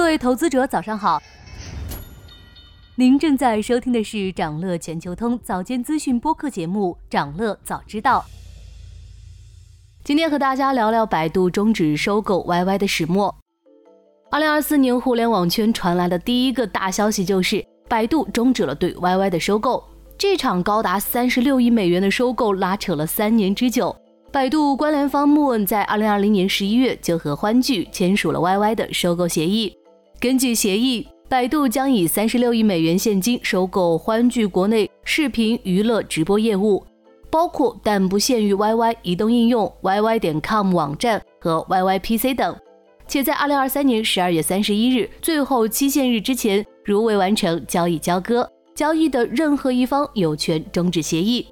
各位投资者，早上好。您正在收听的是长乐全球通早间资讯播客节目《长乐早知道》。今天和大家聊聊百度终止收购 YY 的始末。二零二四年互联网圈传来的第一个大消息就是百度终止了对 YY 的收购。这场高达三十六亿美元的收购拉扯了三年之久。百度关联方穆恩在二零二零年十一月就和欢聚签署了 YY 的收购协议。根据协议，百度将以三十六亿美元现金收购欢聚国内视频娱乐直播业务，包括但不限于 YY 移动应用、YY 点 com 网站和 YY PC 等。且在二零二三年十二月三十一日最后期限日之前，如未完成交易交割，交易的任何一方有权终止协议。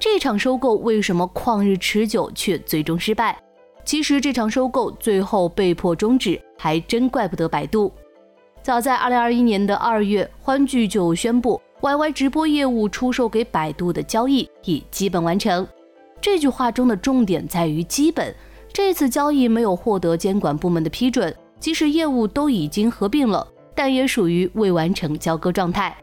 这场收购为什么旷日持久却最终失败？其实这场收购最后被迫终止，还真怪不得百度。早在二零二一年的二月，欢聚就宣布 YY 直播业务出售给百度的交易已基本完成。这句话中的重点在于“基本”。这次交易没有获得监管部门的批准，即使业务都已经合并了，但也属于未完成交割状态。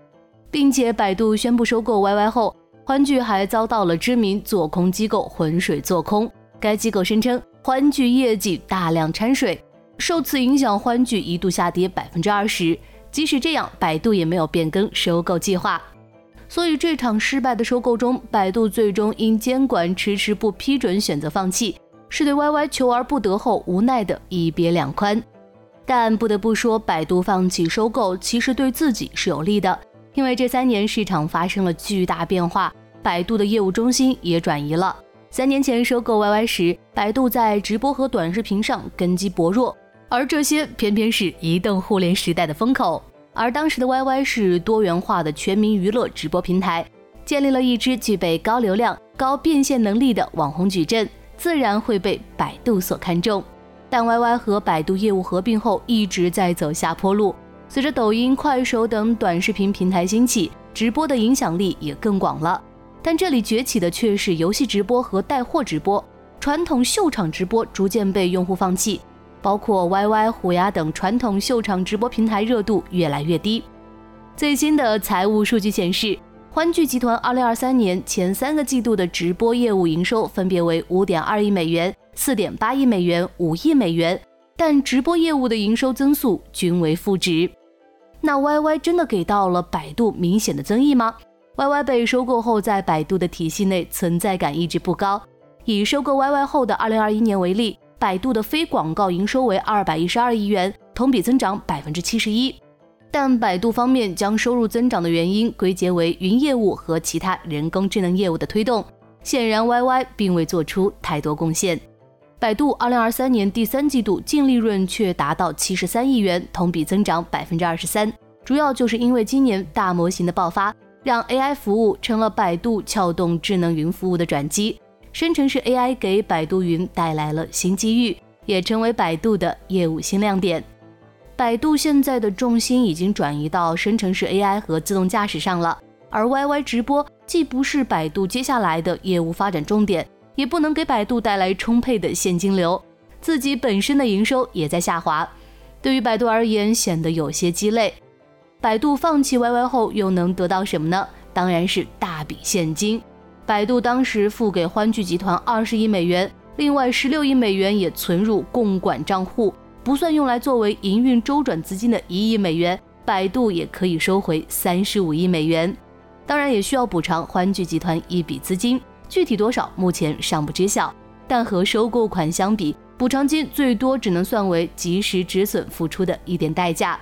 并且，百度宣布收购 YY 后，欢聚还遭到了知名做空机构浑水做空。该机构声称，欢聚业绩大量掺水。受此影响，欢聚一度下跌百分之二十。即使这样，百度也没有变更收购计划。所以这场失败的收购中，百度最终因监管迟迟不批准，选择放弃，是对 YY 求而不得后无奈的一别两宽。但不得不说，百度放弃收购其实对自己是有利的，因为这三年市场发生了巨大变化，百度的业务中心也转移了。三年前收购 YY 时，百度在直播和短视频上根基薄弱。而这些偏偏是移动互联时代的风口，而当时的 YY 是多元化的全民娱乐直播平台，建立了一支具备高流量、高变现能力的网红矩阵，自然会被百度所看重。但 YY 和百度业务合并后，一直在走下坡路。随着抖音、快手等短视频平台兴起，直播的影响力也更广了。但这里崛起的却是游戏直播和带货直播，传统秀场直播逐渐被用户放弃。包括 YY、虎牙等传统秀场直播平台热度越来越低。最新的财务数据显示，欢聚集团2023年前三个季度的直播业务营收分别为5.2亿美元、4.8亿美元、5亿美元，但直播业务的营收增速均为负值。那 YY 真的给到了百度明显的增益吗？YY 被收购后，在百度的体系内存在感一直不高。以收购 YY 后的2021年为例。百度的非广告营收为二百一十二亿元，同比增长百分之七十一。但百度方面将收入增长的原因归结为云业务和其他人工智能业务的推动，显然 YY 并未做出太多贡献。百度二零二三年第三季度净利润却达到七十三亿元，同比增长百分之二十三，主要就是因为今年大模型的爆发，让 AI 服务成了百度撬动智能云服务的转机。生成式 AI 给百度云带来了新机遇，也成为百度的业务新亮点。百度现在的重心已经转移到生成式 AI 和自动驾驶上了，而 YY 直播既不是百度接下来的业务发展重点，也不能给百度带来充沛的现金流，自己本身的营收也在下滑，对于百度而言显得有些鸡肋。百度放弃 YY 后又能得到什么呢？当然是大笔现金。百度当时付给欢聚集团二十亿美元，另外十六亿美元也存入共管账户，不算用来作为营运周转资金的一亿美元，百度也可以收回三十五亿美元。当然也需要补偿欢聚集团一笔资金，具体多少目前尚不知晓。但和收购款相比，补偿金最多只能算为及时止损付出的一点代价。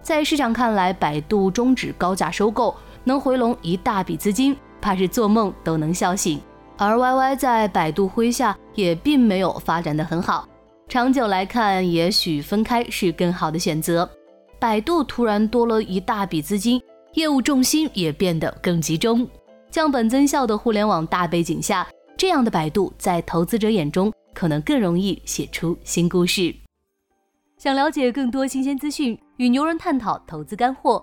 在市场看来，百度终止高价收购能回笼一大笔资金。怕是做梦都能笑醒，而 YY 在百度麾下也并没有发展的很好，长久来看，也许分开是更好的选择。百度突然多了一大笔资金，业务重心也变得更集中。降本增效的互联网大背景下，这样的百度在投资者眼中可能更容易写出新故事。想了解更多新鲜资讯，与牛人探讨投资干货。